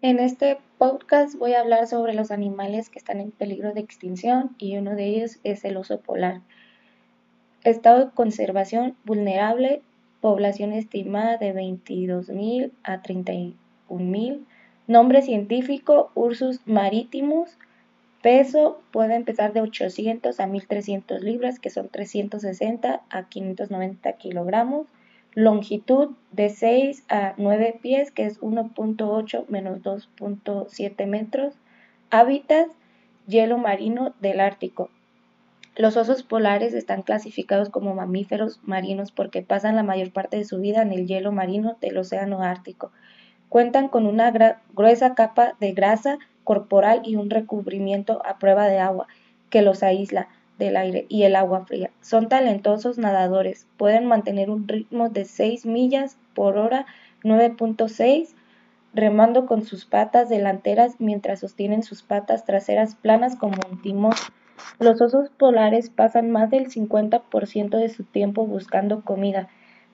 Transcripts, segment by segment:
En este podcast voy a hablar sobre los animales que están en peligro de extinción y uno de ellos es el oso polar. Estado de conservación vulnerable, población estimada de 22.000 a 31.000. Nombre científico Ursus maritimus. Peso puede empezar de 800 a 1300 libras, que son 360 a 590 kilogramos longitud de 6 a 9 pies, que es 1.8 menos 2.7 metros. Hábitat, hielo marino del Ártico. Los osos polares están clasificados como mamíferos marinos porque pasan la mayor parte de su vida en el hielo marino del Océano Ártico. Cuentan con una gruesa capa de grasa corporal y un recubrimiento a prueba de agua que los aísla del aire y el agua fría. Son talentosos nadadores, pueden mantener un ritmo de 6 millas por hora, 9.6, remando con sus patas delanteras mientras sostienen sus patas traseras planas como un timón. Los osos polares pasan más del 50% de su tiempo buscando comida.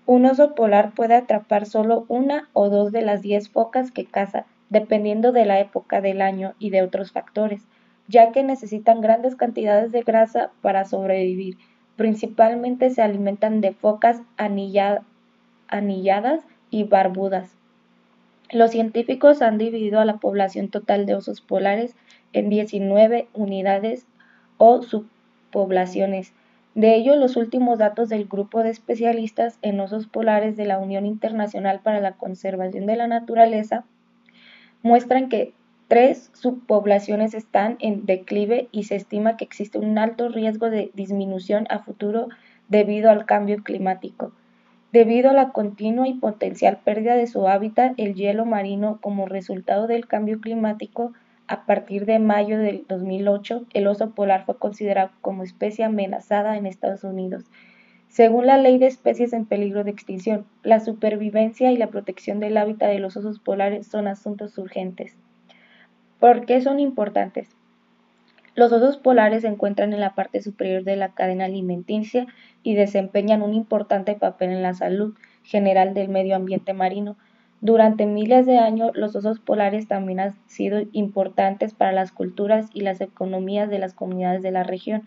Un oso polar puede atrapar solo una o dos de las 10 focas que caza, dependiendo de la época del año y de otros factores ya que necesitan grandes cantidades de grasa para sobrevivir. Principalmente se alimentan de focas anilladas y barbudas. Los científicos han dividido a la población total de osos polares en 19 unidades o subpoblaciones. De ello, los últimos datos del grupo de especialistas en osos polares de la Unión Internacional para la Conservación de la Naturaleza muestran que Tres subpoblaciones están en declive y se estima que existe un alto riesgo de disminución a futuro debido al cambio climático. Debido a la continua y potencial pérdida de su hábitat, el hielo marino como resultado del cambio climático, a partir de mayo del 2008, el oso polar fue considerado como especie amenazada en Estados Unidos. Según la Ley de Especies en Peligro de Extinción, la supervivencia y la protección del hábitat de los osos polares son asuntos urgentes. ¿Por qué son importantes? Los osos polares se encuentran en la parte superior de la cadena alimenticia y desempeñan un importante papel en la salud general del medio ambiente marino. Durante miles de años, los osos polares también han sido importantes para las culturas y las economías de las comunidades de la región.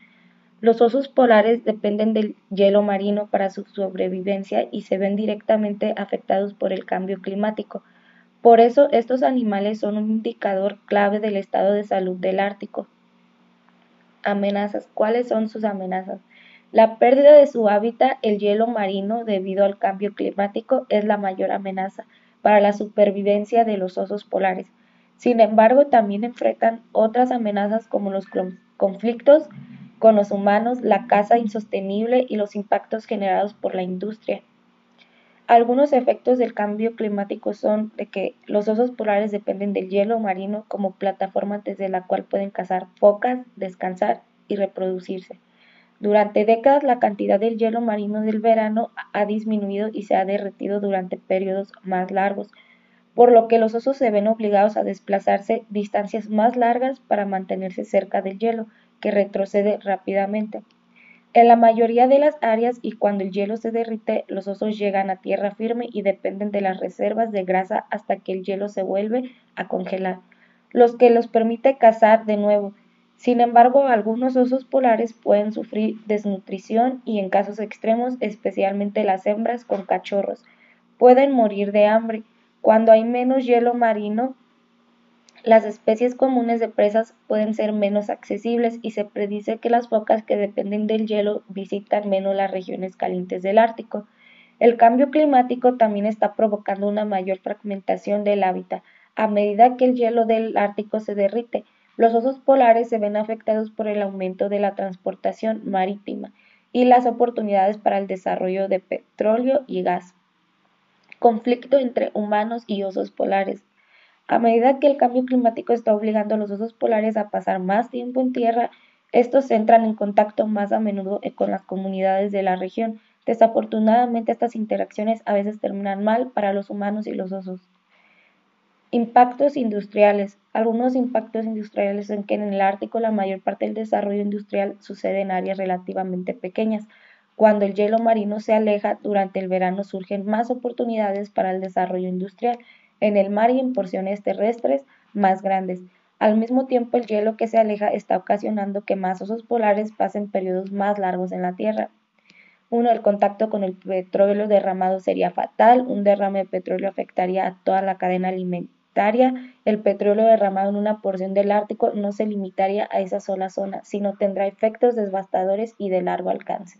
Los osos polares dependen del hielo marino para su sobrevivencia y se ven directamente afectados por el cambio climático. Por eso estos animales son un indicador clave del estado de salud del Ártico. Amenazas. ¿Cuáles son sus amenazas? La pérdida de su hábitat, el hielo marino, debido al cambio climático, es la mayor amenaza para la supervivencia de los osos polares. Sin embargo, también enfrentan otras amenazas como los conflictos con los humanos, la caza insostenible y los impactos generados por la industria. Algunos efectos del cambio climático son de que los osos polares dependen del hielo marino como plataforma desde la cual pueden cazar focas, descansar y reproducirse. Durante décadas la cantidad del hielo marino del verano ha disminuido y se ha derretido durante periodos más largos, por lo que los osos se ven obligados a desplazarse distancias más largas para mantenerse cerca del hielo, que retrocede rápidamente. En la mayoría de las áreas y cuando el hielo se derrite, los osos llegan a tierra firme y dependen de las reservas de grasa hasta que el hielo se vuelve a congelar, los que los permite cazar de nuevo. Sin embargo, algunos osos polares pueden sufrir desnutrición y en casos extremos, especialmente las hembras con cachorros, pueden morir de hambre. Cuando hay menos hielo marino, las especies comunes de presas pueden ser menos accesibles y se predice que las focas que dependen del hielo visitan menos las regiones calientes del Ártico. El cambio climático también está provocando una mayor fragmentación del hábitat. A medida que el hielo del Ártico se derrite, los osos polares se ven afectados por el aumento de la transportación marítima y las oportunidades para el desarrollo de petróleo y gas. Conflicto entre humanos y osos polares. A medida que el cambio climático está obligando a los osos polares a pasar más tiempo en tierra, estos entran en contacto más a menudo con las comunidades de la región. Desafortunadamente, estas interacciones a veces terminan mal para los humanos y los osos. Impactos industriales. Algunos impactos industriales son que en el Ártico la mayor parte del desarrollo industrial sucede en áreas relativamente pequeñas. Cuando el hielo marino se aleja durante el verano surgen más oportunidades para el desarrollo industrial en el mar y en porciones terrestres más grandes. Al mismo tiempo, el hielo que se aleja está ocasionando que más osos polares pasen periodos más largos en la Tierra. Uno, el contacto con el petróleo derramado sería fatal. Un derrame de petróleo afectaría a toda la cadena alimentaria. El petróleo derramado en una porción del Ártico no se limitaría a esa sola zona, sino tendrá efectos devastadores y de largo alcance.